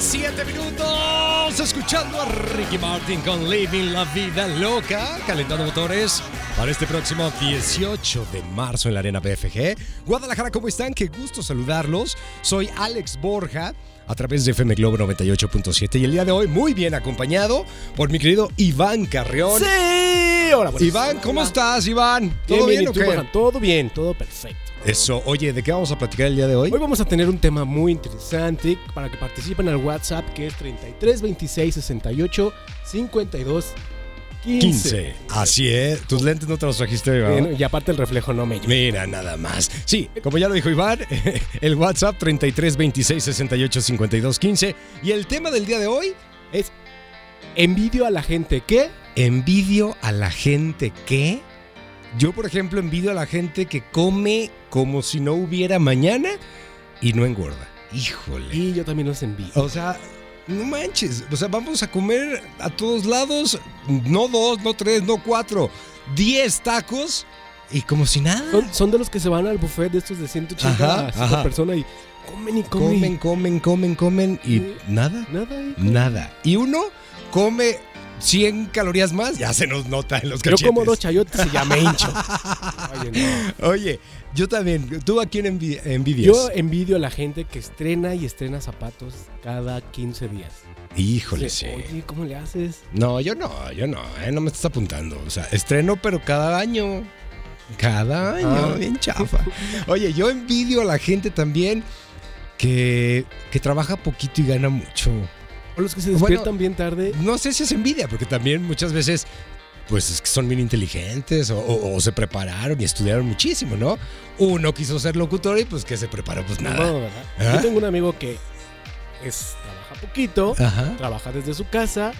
7 minutos escuchando a Ricky Martin con Living la Vida Loca, calentando motores para este próximo 18 de marzo en la Arena BFG. Guadalajara, ¿cómo están? Qué gusto saludarlos. Soy Alex Borja a través de FM Globo 98.7 y el día de hoy muy bien acompañado por mi querido Iván Carrión. Sí, hola, pues, Iván, ¿cómo hola. estás, Iván? Bien, ¿Todo bien, ¿y o tú, qué? Todo bien, todo perfecto. Eso, oye, ¿de qué vamos a platicar el día de hoy? Hoy vamos a tener un tema muy interesante para que participen al WhatsApp que es 33 26 68 52 15. 15. Así es. Tus lentes no te los trajiste, Iván. Bien, y aparte el reflejo no me ayuda. Mira, nada más. Sí, como ya lo dijo Iván, el WhatsApp 33 26 68 52 15. Y el tema del día de hoy, Es envidio a la gente que envidio a la gente que. Yo, por ejemplo, envidio a la gente que come como si no hubiera mañana y no engorda. Híjole. y yo también los envidio. O sea, no manches. O sea, vamos a comer a todos lados, no dos, no tres, no cuatro, diez tacos y como si nada. Son, son de los que se van al buffet de estos de 180 Ajá, a 100 ajá. personas y comen y comen. Comen, comen, comen, comen y nada, Nada. nada. Y uno come 100 calorías más, ya se nos nota en los Yo cachetes. como dos chayotes y ya me hincho. Oye, no. Oye, yo también. ¿Tú a quién envi- envidias? Yo envidio a la gente que estrena y estrena zapatos cada 15 días. Híjole, sí. Oye, ¿cómo le haces? No, yo no, yo no, eh, no me estás apuntando. O sea, estreno, pero cada año. Cada año, Ah. bien chafa. Oye, yo envidio a la gente también que, que trabaja poquito y gana mucho. O los que se Bueno, despiertan bien tarde. No sé si es envidia, porque también muchas veces, pues es que son bien inteligentes o, o- o se prepararon y estudiaron muchísimo, ¿no? Uno quiso ser locutor y pues que se preparó, pues No, nada. ¿verdad? ¿Ah? Yo tengo un amigo que es, trabaja poquito, Ajá. trabaja desde su casa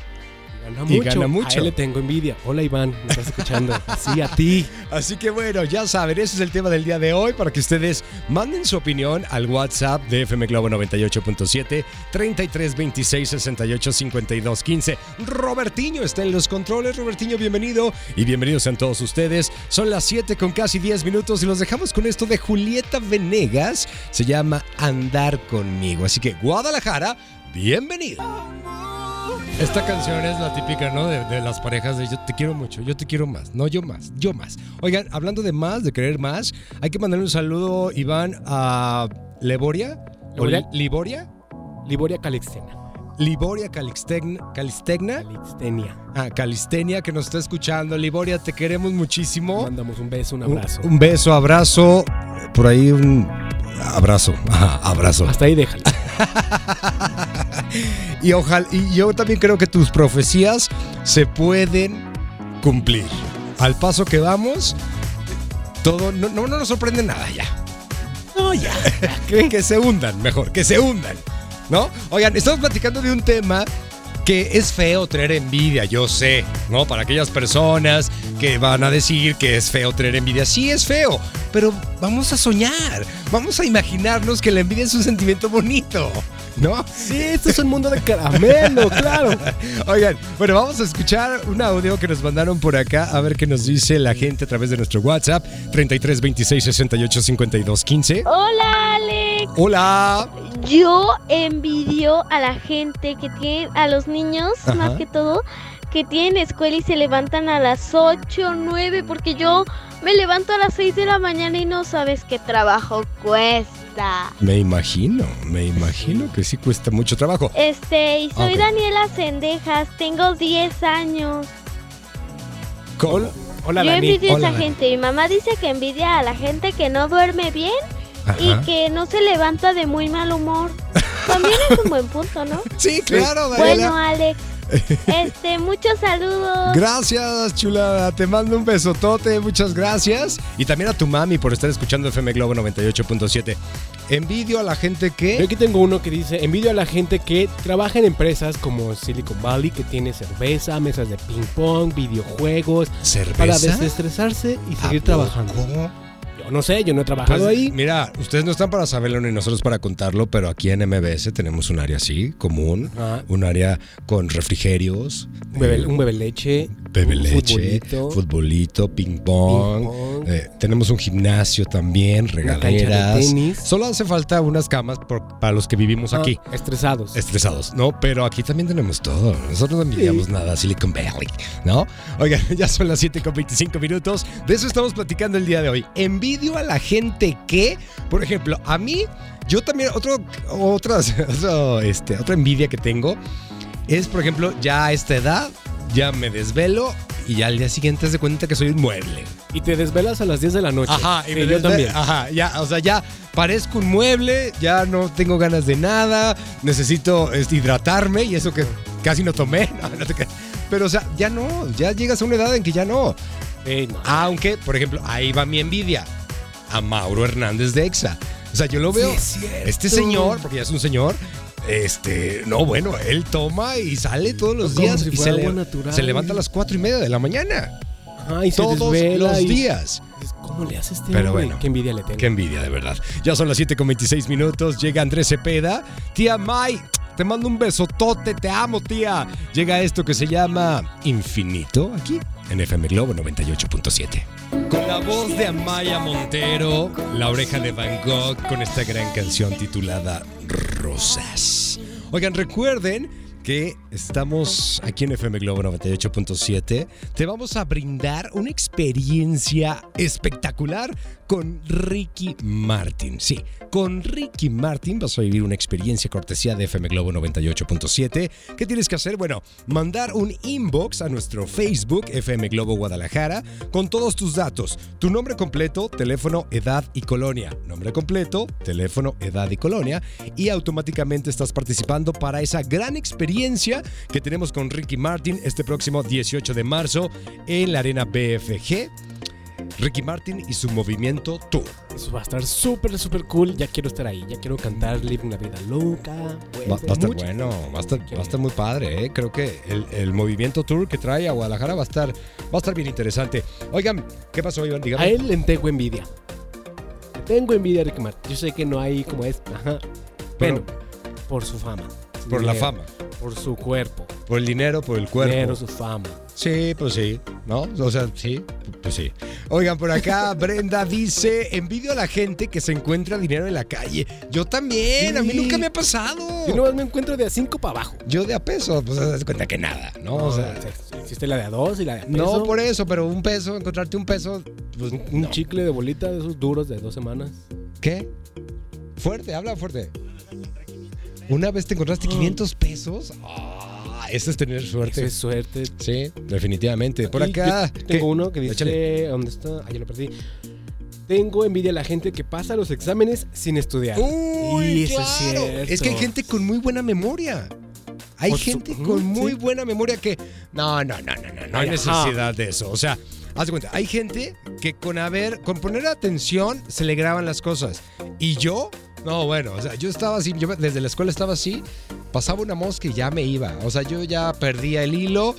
y gana Y mucho. gana mucho. A él le tengo envidia. Hola Iván, me estás escuchando. Así a ti. Así que bueno, ya saben, ese es el tema del día de hoy para que ustedes manden su opinión al WhatsApp de FM Globo 98.7 33 26 68 52 15. Robertiño está en los controles. Robertiño, bienvenido y bienvenidos sean todos ustedes. Son las 7 con casi 10 minutos y los dejamos con esto de Julieta Venegas. Se llama Andar conmigo. Así que Guadalajara, bienvenido. Esta canción es la típica, ¿no? De, de las parejas de yo te quiero mucho, yo te quiero más, no yo más, yo más. Oigan, hablando de más, de querer más, hay que mandarle un saludo, Iván, a Leboria. ¿O Liboria. Li- ¿Liboria? Liboria Calixtena. Liboria Calixtegna, Calixtegna. Calixtenia. Ah, Calistenia, que nos está escuchando. Liboria, te queremos muchísimo. Mandamos un beso, un Un, abrazo. un beso, abrazo. Por ahí un abrazo. Ajá, abrazo. Hasta ahí déjalo. Y ojalá, y yo también creo que tus profecías se pueden cumplir. Al paso que vamos, todo no, no, no nos sorprende nada ya. No, ya. Que, que se hundan, mejor, que se hundan. ¿No? Oigan, estamos platicando de un tema que es feo tener envidia, yo sé, ¿no? Para aquellas personas que van a decir que es feo tener envidia, sí es feo, pero vamos a soñar, vamos a imaginarnos que la envidia es un sentimiento bonito, ¿no? Sí, esto es un mundo de caramelo, claro. Oigan, bueno, vamos a escuchar un audio que nos mandaron por acá, a ver qué nos dice la gente a través de nuestro WhatsApp, 33 26 68 52 15. Hola Alex, Hola. yo envidio a la gente que tiene, a los niños Ajá. más que todo, que tienen escuela y se levantan a las 8 o 9 porque yo me levanto a las 6 de la mañana y no sabes qué trabajo cuesta. Me imagino, me imagino que sí cuesta mucho trabajo. Este, y soy. Daniela Cendejas, tengo 10 años. ¿Cómo? Hola, yo Dani. envidio a Hola, esa Dani. gente. Mi mamá dice que envidia a la gente que no duerme bien y que no se levanta de muy mal humor. También es un buen punto, ¿no? Sí, claro, Bueno, Daniela. Alex, este, muchos saludos. Gracias, chula. Te mando un besotote, muchas gracias. Y también a tu mami por estar escuchando FM Globo 98.7. Envidio a la gente Yo que. aquí tengo uno que dice, envidio a la gente que trabaja en empresas como Silicon Valley, que tiene cerveza, mesas de ping pong, videojuegos, ¿Cerveza? para desestresarse y ¿A seguir trabajando. Yo no sé, yo no he trabajado Pues, ahí. Mira, ustedes no están para saberlo ni nosotros para contarlo, pero aquí en MBS tenemos un área así, común. Ajá. Un área con refrigerios. Un bebé, eh, un bebé leche. Bebe Un leche, futbolito. futbolito, ping pong. Eh, tenemos un gimnasio también, regaderas. tenis. Solo hace falta unas camas por- para los que vivimos Ah, aquí. estresados. Estresados, ¿no? Pero aquí también tenemos todo. Nosotros no envidiamos Sí. nada, Silicon Valley, ¿no? Oigan, ya son las 7 con 25 minutos. De eso estamos platicando el día de hoy. Envidio a la gente que, por ejemplo, a mí, yo también, otro, otras, otro, este, otra envidia que tengo es, por ejemplo, ya a esta edad, ya me desvelo y ya al día siguiente se cuenta que soy un mueble. Y te desvelas a las 10 de la noche. Ajá, y Sí, me yo también. Ajá, ya, o sea, ya parezco un mueble, ya no tengo ganas de nada, necesito este, hidratarme y eso que casi no tomé. no, no te creas. Pero, o sea, ya no, ya llegas a una edad en que ya no. Aunque, por ejemplo, ahí va mi envidia. A Mauro Hernández de EXA. O sea, yo lo veo. Sí, es este señor, porque ya es un señor, este, no, bueno, él toma y sale todos los Como días si y se, le- natural. se levanta a las cuatro y media de la mañana. Ajá, y Todos los y- días. ¿Cómo le hace este Pero hombre? bueno. Qué envidia le tengo. Qué envidia, de verdad. Ya son las 7 con 26 minutos. Llega Andrés Cepeda. Tía May, te mando un besotote. Te amo, tía. Llega esto que se llama Infinito aquí en FM Globo 98.7. Con la voz de Amaya Montero, la oreja de Van Gogh, con esta gran canción titulada Rosas. Oigan, recuerden que estamos aquí en FM Globo 98.7. Te vamos a brindar una experiencia espectacular con Ricky Martin. Sí, con Ricky Martin vas a vivir una experiencia cortesía de FM Globo 98.7. ¿Qué tienes que hacer? Bueno, mandar un inbox a nuestro Facebook FM Globo Guadalajara con todos tus datos, tu nombre completo, teléfono, edad y colonia. Nombre completo, teléfono, edad y colonia y automáticamente estás participando para esa gran experiencia que tenemos con Ricky Martin este próximo 18 de marzo en la Arena BFG. Ricky Martin y su movimiento Tour. Eso va a estar súper, súper cool. Ya quiero estar ahí. Ya quiero cantar Live una vida loca. Va, va a estar bueno, va a estar, va a estar muy padre, ¿eh? Creo que el, el movimiento tour que trae a Guadalajara va a estar, va a estar bien interesante. Oigan, ¿qué pasó, Iván? Dígame. A él le tengo envidia. Le tengo envidia a Ricky Martin. Yo sé que no hay como es. Ajá. Pero- Bueno, por su fama. Por la fama, Por su cuerpo. por el dinero, por el cuerpo. Dinero, su fama. Sí, pues sí, ¿no? O sea, sí, pues sí. Oigan, por acá Brenda dice, envidio a la gente que se encuentra dinero en la calle. Yo también, a mí nunca me ha pasado. Yo nomás me encuentro de a 5 para abajo. Yo de a peso, pues te das cuenta que nada, ¿no? O sea, existe la de a 2 y la de a peso. no por eso, pero un peso, encontrarte un peso, pues Un no. chicle de bolita de esos duros de dos semanas. ¿Qué? Fuerte, habla fuerte. Una vez te encontraste Ah. 500 pesos. Ah, eso es tener Eso suerte. es suerte. Sí, definitivamente. Por acá. yo ¿qué? Tengo uno que dice. Échale. ¿Dónde está? Ah, ya lo perdí. Tengo envidia a la gente que pasa los exámenes sin estudiar. Uy, Y eso es claro. cierto. Es que hay gente con muy buena memoria. Hay Por su- gente Ujú, con muy sí. buena memoria que. No, no, no, no, no. No hay Ay, necesidad de eso. O sea, haz de cuenta. Hay gente que con haber, con poner atención, se le graban las cosas. Y yo, no, bueno, o sea, yo estaba así, yo desde la escuela estaba así, pasaba una mosca y ya me iba. O sea, yo ya perdía el hilo,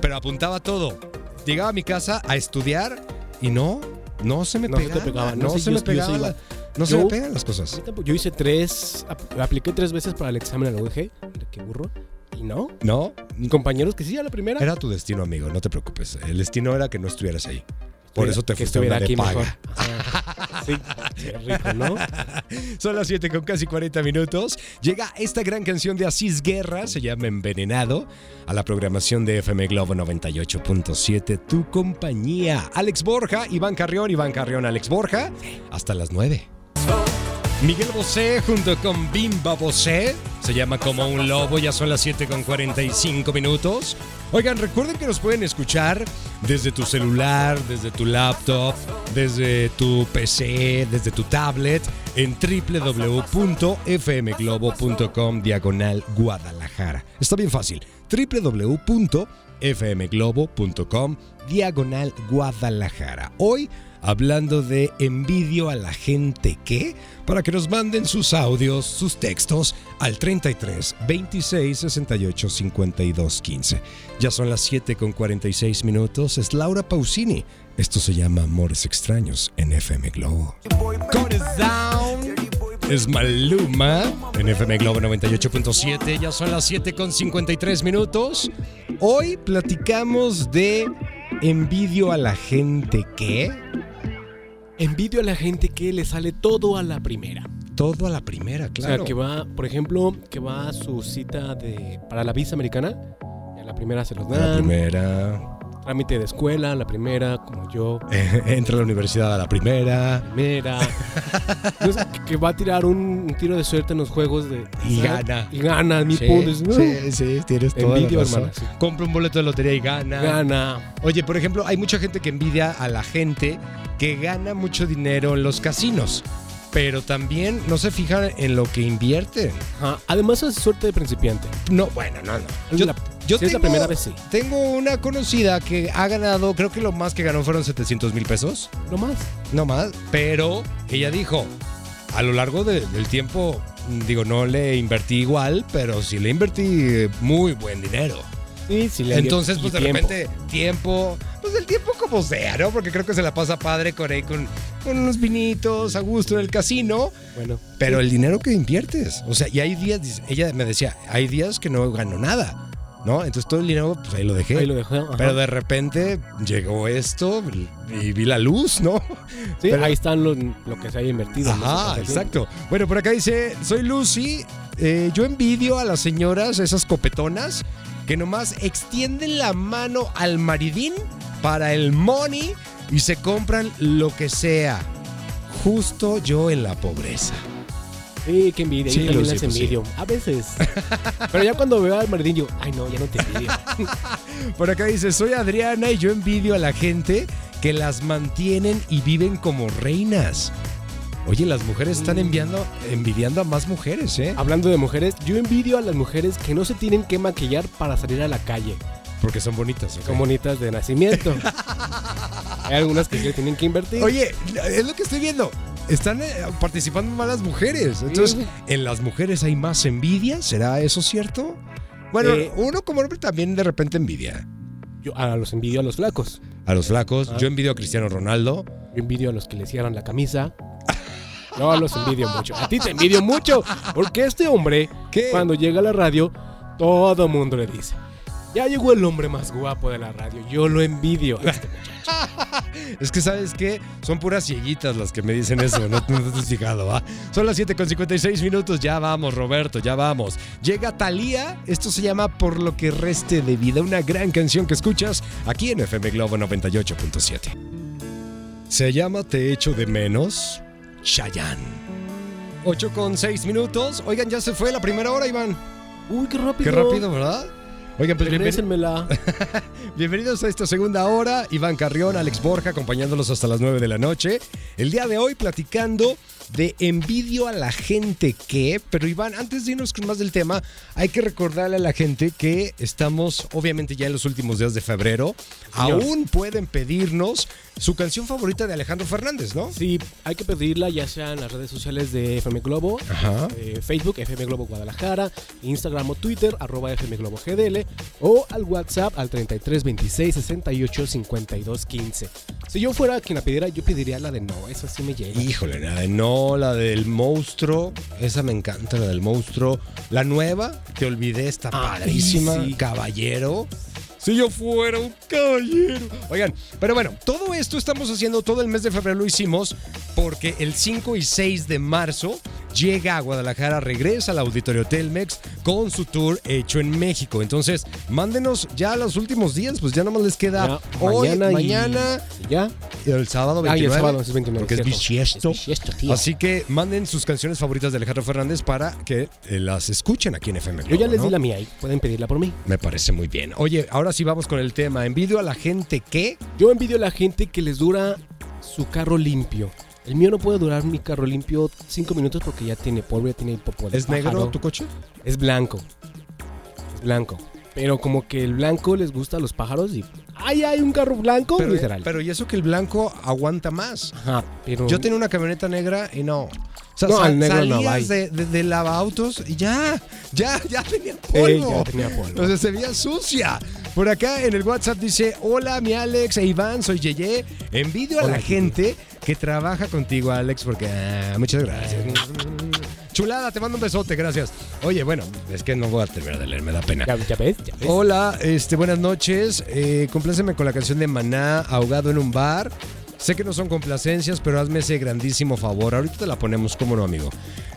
pero apuntaba todo. Llegaba a mi casa a estudiar y no, no se me No se pegaba. pegaba, No, sí, se yo- me pegaba. la- no se me pegan las cosas. Yo hice tres. ap- Apliqué tres veces para el examen a la UDG. Qué burro. Y no. No, compañeros que sí, a la primera. Era tu destino, amigo, no te preocupes. El destino era que no estuvieras ahí. Por eso te que fuiste a una de aquí paga. mejor. Sí, qué rico, ¿no? Son las 7 con casi 40 minutos. Llega esta gran canción de Asís Guerra, se llama Envenenado, a la programación de FM Globo 98.7, tu compañía. Alex Borja, Iván Carrión, Iván Carrión, Alex Borja, hasta las 9. Miguel Bosé junto con Bimba Bosé. Se llama Como un Lobo, ya son las 7 con 45 minutos. Oigan, recuerden que nos pueden escuchar desde tu celular, desde tu laptop, desde tu PC, desde tu tablet, en www.fmglobo.com diagonal Guadalajara. Está bien fácil. www.fmglobo.com diagonal Guadalajara. Hoy hablando de envidio a la gente que, para que nos manden sus audios, sus textos al 33 26 68 52 15. Ya son las 7 con 46 minutos. Es Laura Pausini. Esto se llama Amores Extraños en FM Globo. Es Maluma en FM Globo 98.7. Ya son las 7 con 53 minutos. Hoy platicamos de envidio a la gente que. Envidio a la gente que le sale todo a la primera. Todo a la primera, claro. O sea, que va, por ejemplo, que va a su cita de para la visa americana. Y a la primera se los A la dan. primera. Trámite de escuela, la primera, como yo. entra a la universidad a la primera. Primera. Sé, que, va a tirar un, un tiro de suerte en los juegos de. Y gana. Y gana, mi Sí, sí, sí, tienes hermana, sí. Compra un boleto de lotería y gana. Gana. Oye, por ejemplo, hay mucha gente que envidia a la gente que gana mucho dinero en los casinos, pero también no se fijan en lo que invierten. Ajá. Además es suerte de principiante. No, bueno, no, no. Yo, la- yo si es la tengo- primera vez, sí. Tengo una conocida que ha ganado, creo que lo más que ganó fueron 700 mil pesos, No más. no más, pero ella dijo, a lo largo de- del tiempo, digo, no le invertí igual, pero sí le invertí muy buen dinero. Sí, sí, le Entonces, pues de tiempo. repente, tiempo, pues el tiempo como sea, ¿no? Porque creo que se la pasa padre con ahí, con, con unos vinitos a gusto en el casino, Bueno. pero el dinero que inviertes, o sea, y hay días, ella me decía, hay días que no gano nada, ¿no? Entonces todo el dinero, pues ahí lo dejé. Ahí lo ajá. Pero de repente llegó esto y vi la luz, ¿no? Sí, pero- ahí están lo que se haya invertido. Ajá, exacto. Bueno, por acá dice, soy Lucy, eh, yo envidio a las señoras, esas copetonas, que nomás extienden la mano al maridín para el money y se compran lo que sea. Justo yo en la pobreza. Sí, qué envidia. Sí, yo también las pues sí. envidio. A veces. Pero ya cuando veo al maridín, yo, ay no, ya no te envidio. Por acá dice, soy Adriana y yo envidio a la gente que las mantienen y viven como reinas. Oye, las mujeres están Mm. enviando, envidiando a más mujeres, ¿eh? Hablando de mujeres, yo envidio a las mujeres que no se tienen que maquillar para salir a la calle. Porque son bonitas. ¿ok? Son bonitas de nacimiento. Hay algunas que sí le tienen que invertir. Oye, es lo que estoy viendo. Están eh, participando más las mujeres. Entonces, Sí. ¿en las mujeres hay más envidia? ¿Será eso cierto? Bueno, Eh, uno como hombre también de repente envidia. Yo a los envidio a los flacos. A los flacos. Ah. Yo envidio a Cristiano Ronaldo. Yo envidio a los que le cierran la camisa. No, los envidio mucho. A ti te envidio mucho. Porque este hombre, ¿Qué? cuando llega a la radio, todo mundo le dice. Ya llegó el hombre más guapo de la radio. Yo lo envidio. a este. Es que, ¿sabes qué? Son puras cieguitas las que me dicen eso. No, no te has fijado, ¿va? Son las 7 con 56 minutos. Ya vamos, Roberto, ya vamos. Llega Thalía. Esto se llama Por lo que reste de vida. Una gran canción que escuchas aquí en FM Globo 98.7. Se llama Te echo de menos, Chayanne. 8 con 6 minutos. Oigan, ya se fue la primera hora, Iván. Uy, qué rápido. Qué rápido, ¿verdad? Oigan, pues bienvenidos. A esta segunda hora. Iván Carrión, Alex Borja, acompañándolos hasta las 9 de la noche. El día de hoy platicando de envidio a la gente que, pero Iván, antes de irnos con más del tema, hay que recordarle a la gente que estamos obviamente ya en los últimos días de febrero. Señor. Aún pueden pedirnos su canción favorita de Alejandro Fernández, ¿no? Sí, hay que pedirla ya sea en las redes sociales de FM Globo, Ajá. eh, Facebook, FM Globo Guadalajara, Instagram o Twitter, arroba FM Globo GDL, o al WhatsApp al 33 26 68 52 15. Si yo fuera quien la pidiera, yo pediría la de no, esa sí me llega. Híjole, la de no, la del monstruo, esa me encanta, la del monstruo. La nueva, te olvidé, está padrísima, sí. caballero. Si yo fuera un caballero. Oigan, pero bueno, todo esto estamos haciendo, todo el mes de febrero lo hicimos porque el 5 y 6 de marzo llega a Guadalajara, regresa al Auditorio Telmex con su tour hecho en México. Entonces, mándenos ya los últimos días, pues ya nomás les queda Ya, hoy, mañana y- mañana y ya. el sábado 29. Ah, y el sábado es 29. Porque es bisiesto. Es bisiesto, tío. Así que manden sus canciones favoritas de Alejandro Fernández para que eh, las escuchen aquí en FM. Yo ya les ¿no? di la mía y pueden pedirla por mí. Me parece muy bien. Oye, ahora sí vamos con el tema. Envidio a la gente que. Yo envidio a la gente que les dura su carro limpio. El mío no puede durar mi carro limpio 5 minutos porque ya tiene polvo, ya tiene popo de ¿Es pájaro. negro tu coche? Es blanco. Es blanco. Pero como que el blanco les gusta a los pájaros y. ¡Ay, hay un carro blanco! Pero, literal. pero y eso que el blanco aguanta más. Ajá, pero. Yo tenía una camioneta negra y no. Sea, No, sal- negro salías de, de, de lavautos y ya, ya, ya tenía polvo. ya tenía polvo. O sea, se veía sucia. Por acá en el WhatsApp dice, hola mi Alex e Iván, soy Yeye. Envidio a Hola, la gente que trabaja contigo, Alex, porque... ah, muchas gracias. Chulada, te mando un besote, gracias. Oye, bueno, es que no voy a terminar de leer, me da pena. Ya, ya ves, ya ves. Hola, este, buenas noches. Eh, compláceme con la canción de Maná, Ahogado en un bar. Sé que no son complacencias, pero hazme ese grandísimo favor. Ahorita te la ponemos, como no, amigo.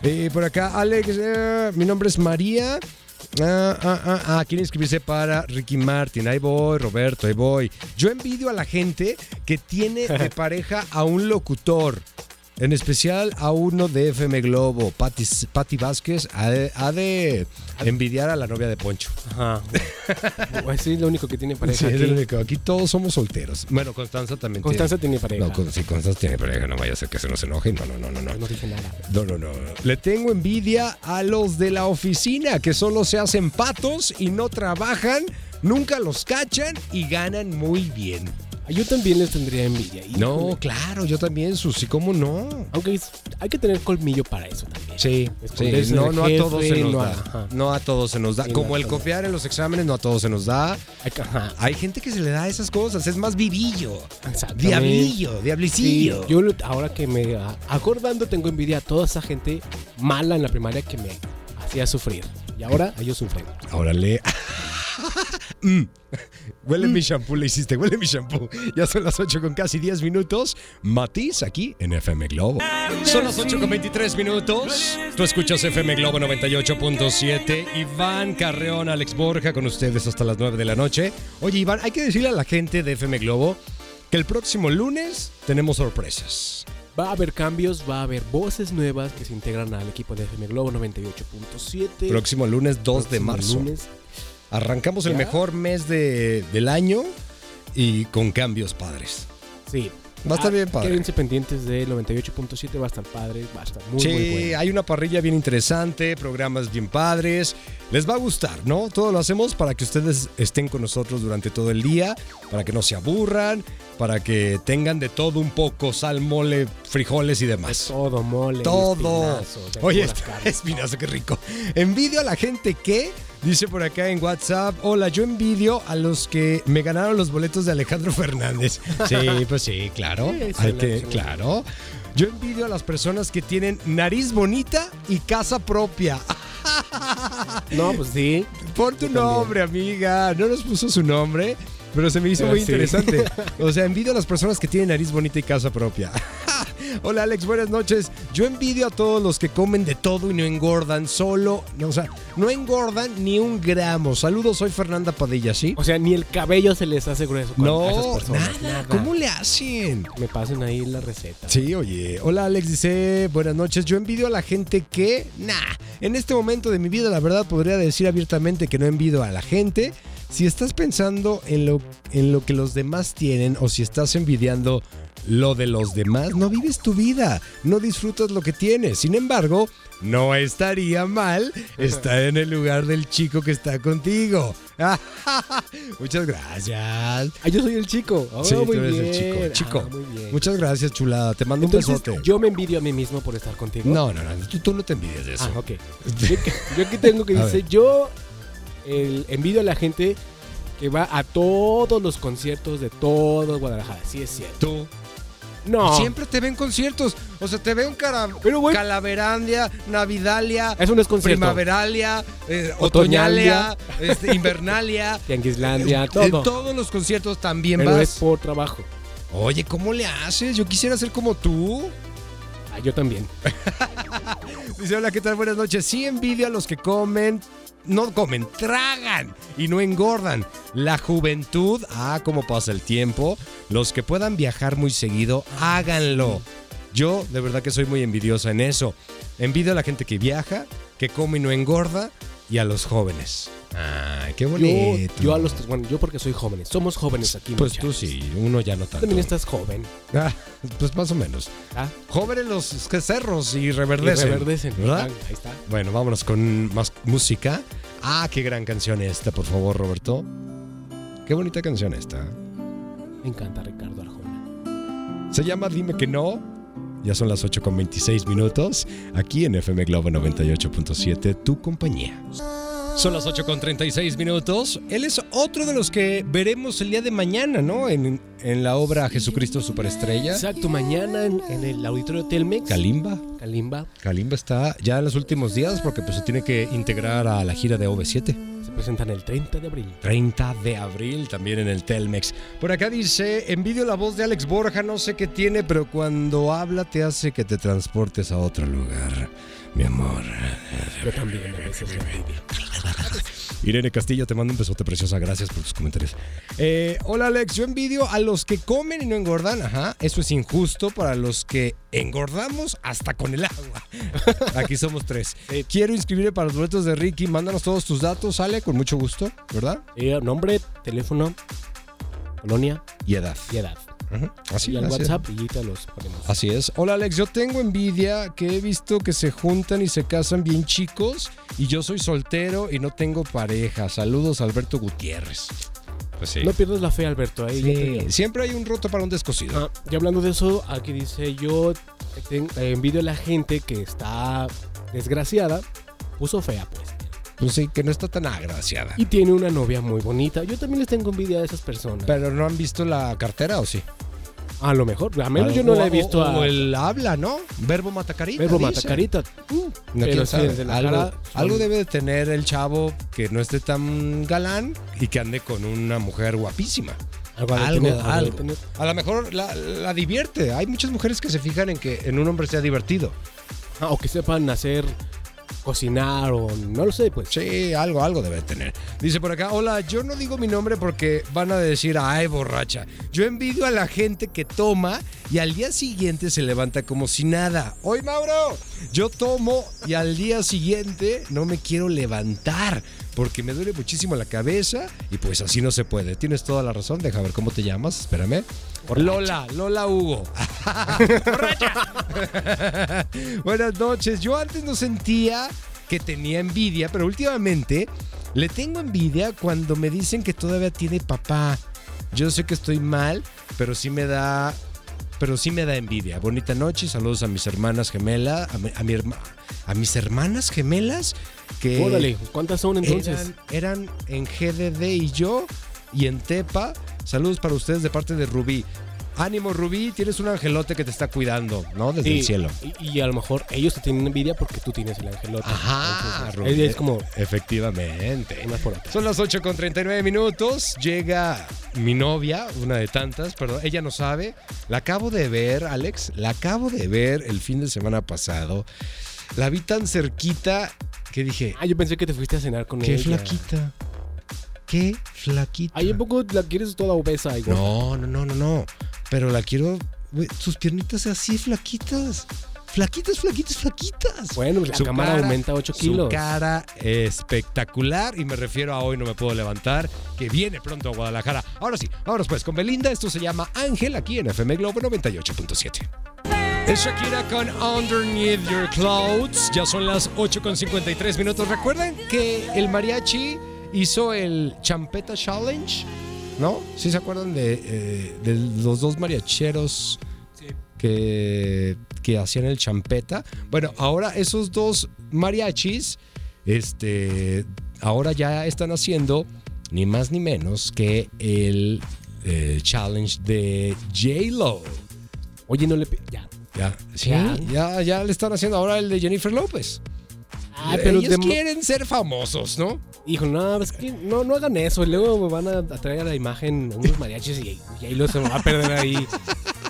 Eh, por acá, Alex, eh, mi nombre es María. Ah, ah, ah, ah, quieren inscribirse para Ricky Martin. Ahí voy, Roberto, ahí voy. Yo envidio a la gente que tiene de pareja a un locutor. En especial a uno de FM Globo, Patti, Patti Vázquez, ha de, ha de envidiar a la novia de Poncho. Ajá. Pues sí, lo único que tiene pareja Sí, es aquí. el único. Aquí todos somos solteros. Bueno, Constanza también Constanza tiene tiene. pareja. No, con- si Constanza tiene pareja, no vaya a ser que se nos enoje. No, no, no, no, no. No dije nada. No, no, no. Le tengo envidia a los de la oficina que solo se hacen patos y no trabajan, nunca los cachan y ganan muy bien. Yo también les tendría envidia. No, Híjole. claro, yo también, Susi, ¿cómo no? Aunque es- hay que tener colmillo para eso también. Sí, sí, no, no a jefe, todos se nos no a- da. ajá. No a todos se nos da. Sí, Como no, el no. copiar en los exámenes, no a todos se nos da. Ajá, Hay gente que se le da esas cosas, es más vivillo. Diablillo, Sí, diablicillo. yo lo- ahora que me a- acordando tengo envidia a toda esa gente mala en la primaria que me hacía sufrir. Y ahora ellos sufren. Órale. Mm. Huele mi shampoo, le hiciste, huele mi shampoo. Ya son las 8 con casi 10 minutos. Matiz aquí en FM Globo. Son las 8 con 23 minutos. Tú escuchas FM Globo 98.7. Iván Carreón, Alex Borja con ustedes hasta las 9 de la noche. Oye, Iván, hay que decirle a la gente de FM Globo que el próximo lunes tenemos sorpresas. Va a haber cambios, va a haber voces nuevas que se integran al equipo de FM Globo 98.7. Próximo lunes 2 de marzo. lunes. Arrancamos el ¿Ya? mejor mes de- del año y con cambios padres. Sí. Va a estar Ah, bien padre. Quédense pendientes de 98.7, va a estar padre, va a estar muy, sí, muy bueno. hay una parrilla bien interesante, programas bien padres. Les va a gustar, ¿no? Todo lo hacemos para que ustedes estén con nosotros durante todo el día, para que no se aburran, para que tengan de todo un poco, sal, mole, frijoles y De demás. todo, mole, Todo. espinazo, Oye, espinazo, qué rico. Envidio a la gente que, dice por acá en WhatsApp, hola, yo envidio a los que me ganaron los boletos de Alejandro Fernández. Sí, pues sí, claro. Sí, Hay que- claro. Yo envidio a las personas que tienen nariz bonita y casa propia. No, pues sí. Pon tu nombre, amiga. No nos puso su nombre, pero se me hizo Pero muy sí. interesante. O sea, envidio a las personas que tienen nariz bonita y casa propia. Hola Alex, buenas noches. Yo envidio a todos los que comen de todo y no engordan, solo, no, o sea, no engordan ni un gramo. Saludos, soy Fernanda Padilla, ¿sí? O sea, ni el cabello se les hace grueso con a esas No, personas. nada. ¿Cómo le hacen? Me pasen ahí la receta. Sí, oye. Hola Alex, dice, buenas noches. Yo envidio a la gente que, nah, en este momento de mi vida, la verdad, podría decir abiertamente que no envidio a la gente. Si estás pensando en lo, en lo que los demás tienen o si estás envidiando lo de los demás, no vives tu vida, no disfrutas lo que tienes. Sin embargo, no estaría mal estar en el lugar del chico que está contigo. Muchas gracias. Ah, yo soy el chico. Oh, Sí, tú eres el chico, Ah, chico. muy bien. Muchas gracias, chulada. Te mando Entonces, un besote. yo me envidio a mí mismo por estar contigo. No, no, no, tú, tú no te envidias de eso. Ah, ok. Yo, yo aquí tengo que dice, ver. yo el, envidio a la gente que va a todos los conciertos de todo Guadalajara. Sí es cierto. Tú No. siempre te ven conciertos. O sea, te veo cara Pero, güey, Calaverandia, Navidalia, eso no es concierto. Primaveralia, eh, Otoñalia. Este, Invernalia. Tianguislandia, todo. todos los conciertos también Pero vas. es por trabajo. Oye, ¿cómo le haces? Yo quisiera ser como tú. Ah, yo también. Dice, hola, ¿qué tal? Buenas noches. Sí envidia a los que comen, no comen, tragan y no engordan. La juventud, ah, cómo pasa el tiempo. Los que puedan viajar muy seguido, háganlo. Yo de verdad que soy muy envidiosa en eso. Envidio a la gente que viaja, que come y no engorda, y a los jóvenes. Ay, qué Yo, bonito. yo a los tres, bueno, yo porque soy jóvenes. Somos jóvenes aquí. Pues tú sí, uno ya no tanto. También estás joven. Ah, pues más o menos. Ah, Jóvenes los cerros y y reverdecen. reverdecen. ¿verdad? Ah, Ahí está. Bueno, vámonos con más música. Ah, qué gran canción esta, por favor, Roberto. Qué bonita canción esta. Me encanta Ricardo Arjona. Se llama Dime que no. Ya son las 8 con 26 minutos. Aquí en FM Globo 98.7, tu compañía. Son las 8 con 36 minutos. Él es otro de los que veremos el día de mañana, ¿no? En, en la obra Jesucristo Superestrella. Exacto, mañana en, en el auditorio Telmex. Kalimba. Kalimba. Kalimba está ya en los últimos días porque pues se tiene que integrar a la gira de OV7. Se presentan el 30 de abril. 30 de abril también en el Telmex. Por acá dice, envidio la voz de Alex Borja, no sé qué tiene, pero cuando habla te hace que te transportes a otro lugar. Mi amor. Yo también. Irene Castillo, te mando un besote preciosa. Gracias por tus comentarios. Eh, hola Alex, yo envidio a los que comen y no engordan. Ajá, eso es injusto para los que engordamos hasta con el agua. Aquí somos tres. Quiero inscribirme para los boletos de Ricky. Mándanos todos tus datos, Ale, con mucho gusto, ¿verdad? Eh, nombre, teléfono, colonia Y edad. y edad. Así, y al así es. Y te los ponemos. Así es. Hola Alex, yo tengo envidia que he visto que se juntan y se casan bien chicos y yo soy soltero y no tengo pareja. Saludos Alberto Gutiérrez. Pues sí. No pierdas la fe, Alberto. Ahí Sí, Siempre hay un roto para un descosido. Ah, y hablando de eso, aquí dice yo eh, envidio a la gente que está desgraciada, puso fea pues. Pues sí, que no está tan agraciada. Y tiene una novia muy bonita. Yo también les tengo envidia a esas personas. Pero no han visto la cartera o sí? a lo mejor, a menos yo no la he visto o, a o el habla, ¿no? Verbo matacarita. Verbo dice. Matacarita. No, pero sí, la algo, cara, algo son- debe de tener el chavo que no esté tan galán y que ande con una mujer guapísima. algo, tener, algo. tener. A lo mejor la, la divierte. Hay muchas mujeres que se fijan en que en un hombre sea divertido. Ah, o que sepan hacer, cocinar o no lo sé, pues. Sí, algo, algo debe tener. Dice por acá, hola, yo no digo mi nombre porque van a decir, ay, borracha. Yo envidio a la gente que toma y al día siguiente se levanta como si nada. Hoy, Mauro, yo tomo y al día siguiente no me quiero levantar porque me duele muchísimo la cabeza y pues así no se puede. Tienes toda la razón, deja ver cómo te llamas, espérame. Lola, Lola Hugo. Buenas noches. Yo antes no sentía que tenía envidia, pero últimamente le tengo envidia cuando me dicen que todavía tiene papá. Yo sé que estoy mal, pero sí me da, pero sí me da envidia. Bonita noche, saludos a mis hermanas gemelas, a, mi- a mi herma- a mis hermanas gemelas que Órale, ¿cuántas son entonces? eran, eran en GDD y yo y en Tepa. Saludos para ustedes de parte de Rubí. Ánimo, Rubí, tienes un angelote que te está cuidando, ¿no? Desde Sí, el cielo. Y, y a lo mejor ellos te tienen envidia porque tú tienes el angelote. Ajá, Entonces, Rubí. es, como Efectivamente. una por otra. Son las 8 con 39 minutos. Llega mi novia, una de tantas, perdón, ella no sabe. La acabo de ver, Alex, la acabo de ver el fin de semana pasado. La vi tan cerquita que dije, Ah, yo pensé que te fuiste a cenar con qué ella. flaquita. Qué flaquita. Ay, ¿un poco la quieres toda obesa igual? No, no, no, no, no. Pero la quiero. sus piernitas así flaquitas. Flaquitas, flaquitas, flaquitas. Bueno, la Su cámara cara- aumenta 8 Su kilos. cara espectacular. Y me refiero a hoy no me puedo levantar. Que viene pronto a Guadalajara. Ahora sí, vámonos pues con Belinda. Esto se llama Ángel aquí en FM Globo 98.7. Es Shakira con Underneath Your Clothes. Ya son las 8 con 53 minutos. ¿Recuerdan que el mariachi hizo el Champeta Challenge? ¿No? ¿Sí se acuerdan de, eh, de los dos mariacheros que, que hacían el champeta? Bueno, ahora esos dos mariachis, este, ahora ya están haciendo ni más ni menos que el eh, challenge de J-Lo. Oye, no le... Ya. Ya, sí, Ya. ya, ya le están haciendo ahora el de Jennifer López. Ah, pero Ellos de- quieren ser famosos, ¿no? Hijo, no, es que no, no hagan eso. Luego me van a traer a la imagen unos mariachis y, y ahí lo se me va a perder ahí.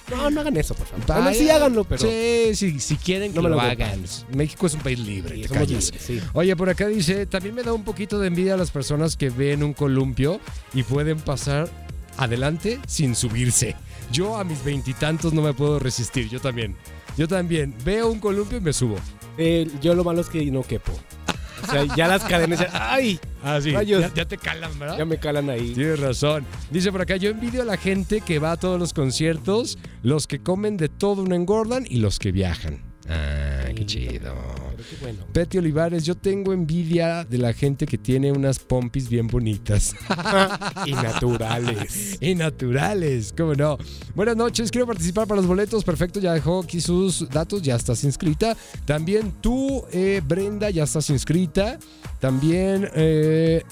No, no hagan eso, por favor. Bueno, Vaya. sí háganlo, pero... Sí, sí, si quieren que No me lo, lo hagan. México es un país libre, Sí, te libres, sí. Oye, por acá dice, también me da un poquito de envidia a las personas que ven un columpio y pueden pasar adelante sin subirse. Yo a mis veintitantos no me puedo resistir, yo también. Yo también veo un columpio y me subo. Eh, yo lo malo es que no quepo. O sea, ya las cadenas... ¡Ay! Ah, sí. Rayos. Ya, ya te calan, ¿verdad? Ya me calan ahí. Tienes razón. Dice por acá, yo envidio a la gente que va a todos los conciertos, los que comen de todo no engordan y los que viajan. Ah, qué chido. Bueno. Peti Olivares, yo tengo envidia de la gente que tiene unas pompis bien bonitas. y naturales. y naturales, ¿cómo no? Buenas noches, quiero participar para los boletos. Perfecto, ya dejó aquí sus datos, ya estás inscrita. También tú, eh, Brenda, ya estás inscrita. También, eh,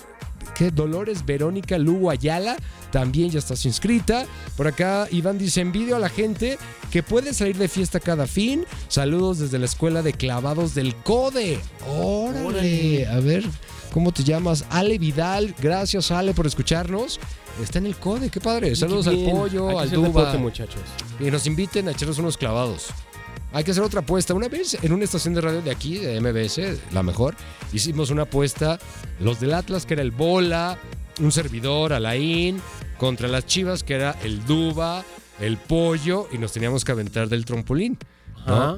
Dolores Verónica Lugo Ayala, también ya estás inscrita. Por acá, Iván dice: envidio a la gente que puede salir de fiesta cada fin. Saludos desde la escuela de clavados del CODE. Órale, Órale. a ver. ¿Cómo te llamas? Ale Vidal. Gracias, Ale, por escucharnos. Está en el CODE, qué padre. Saludos al. Hay pollo, que al Duba. deporte, muchachos. Y nos inviten a echarnos unos clavados. Hay que hacer otra apuesta. Una vez en una estación de radio de aquí, de MBS, la mejor, hicimos una apuesta. Los del Atlas, que era el Bola, un servidor, Alain, contra las Chivas, que era el Duba, el Pollo, y nos teníamos que aventar del trompolín.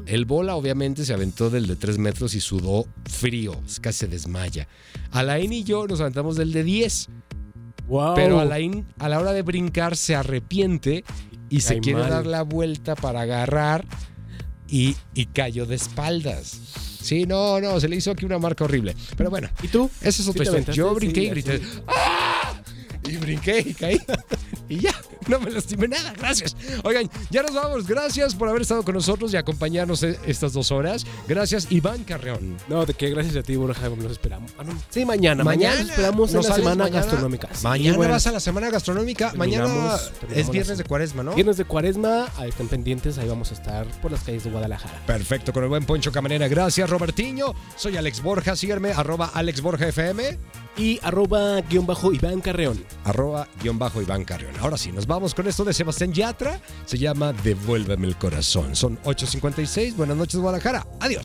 El Bola, obviamente, se aventó del de 3 metros y sudó frío, casi se desmaya. Alain y yo nos aventamos del de 10. Wow. Pero Alain, a la hora de brincar, se arrepiente y se quiere mal. dar la vuelta para agarrar y, y cayó de espaldas. Sí, no, no, se le hizo aquí una marca horrible. Pero bueno, ¿Y tú? esa es otra historia. Yo brinqué Sí, y grité. ¡Ah! Y brinqué y caí. No me lastimé nada. Gracias. Oigan, ya nos vamos. Gracias por haber estado con nosotros y acompañarnos e- estas dos horas. Gracias, Iván Carreón. No, de qué gracias a ti, Borja, nos esperamos. Ah, no. Sí, mañana. Mañana, Mañana. nos esperamos ¿No en la semana mañana? gastronómica. Sí, Mañana bueno. vas a la semana gastronómica. Mañana es viernes de cuaresma, ¿no? Viernes de cuaresma, ahí están pendientes, ahí vamos a estar por las calles de Guadalajara. Perfecto, con el buen Poncho Camarena. Gracias, Robertiño. Soy Alex Borja. Síganme, arroba Alex Borja FM, Y arroba guion bajo Iván Carreón. arroba guion bajo Iván Carrión. Ahora sí, nos con esto de Sebastián Yatra. Se llama Devuélveme el corazón. Son 8.56. Buenas noches, Guadalajara. Adiós.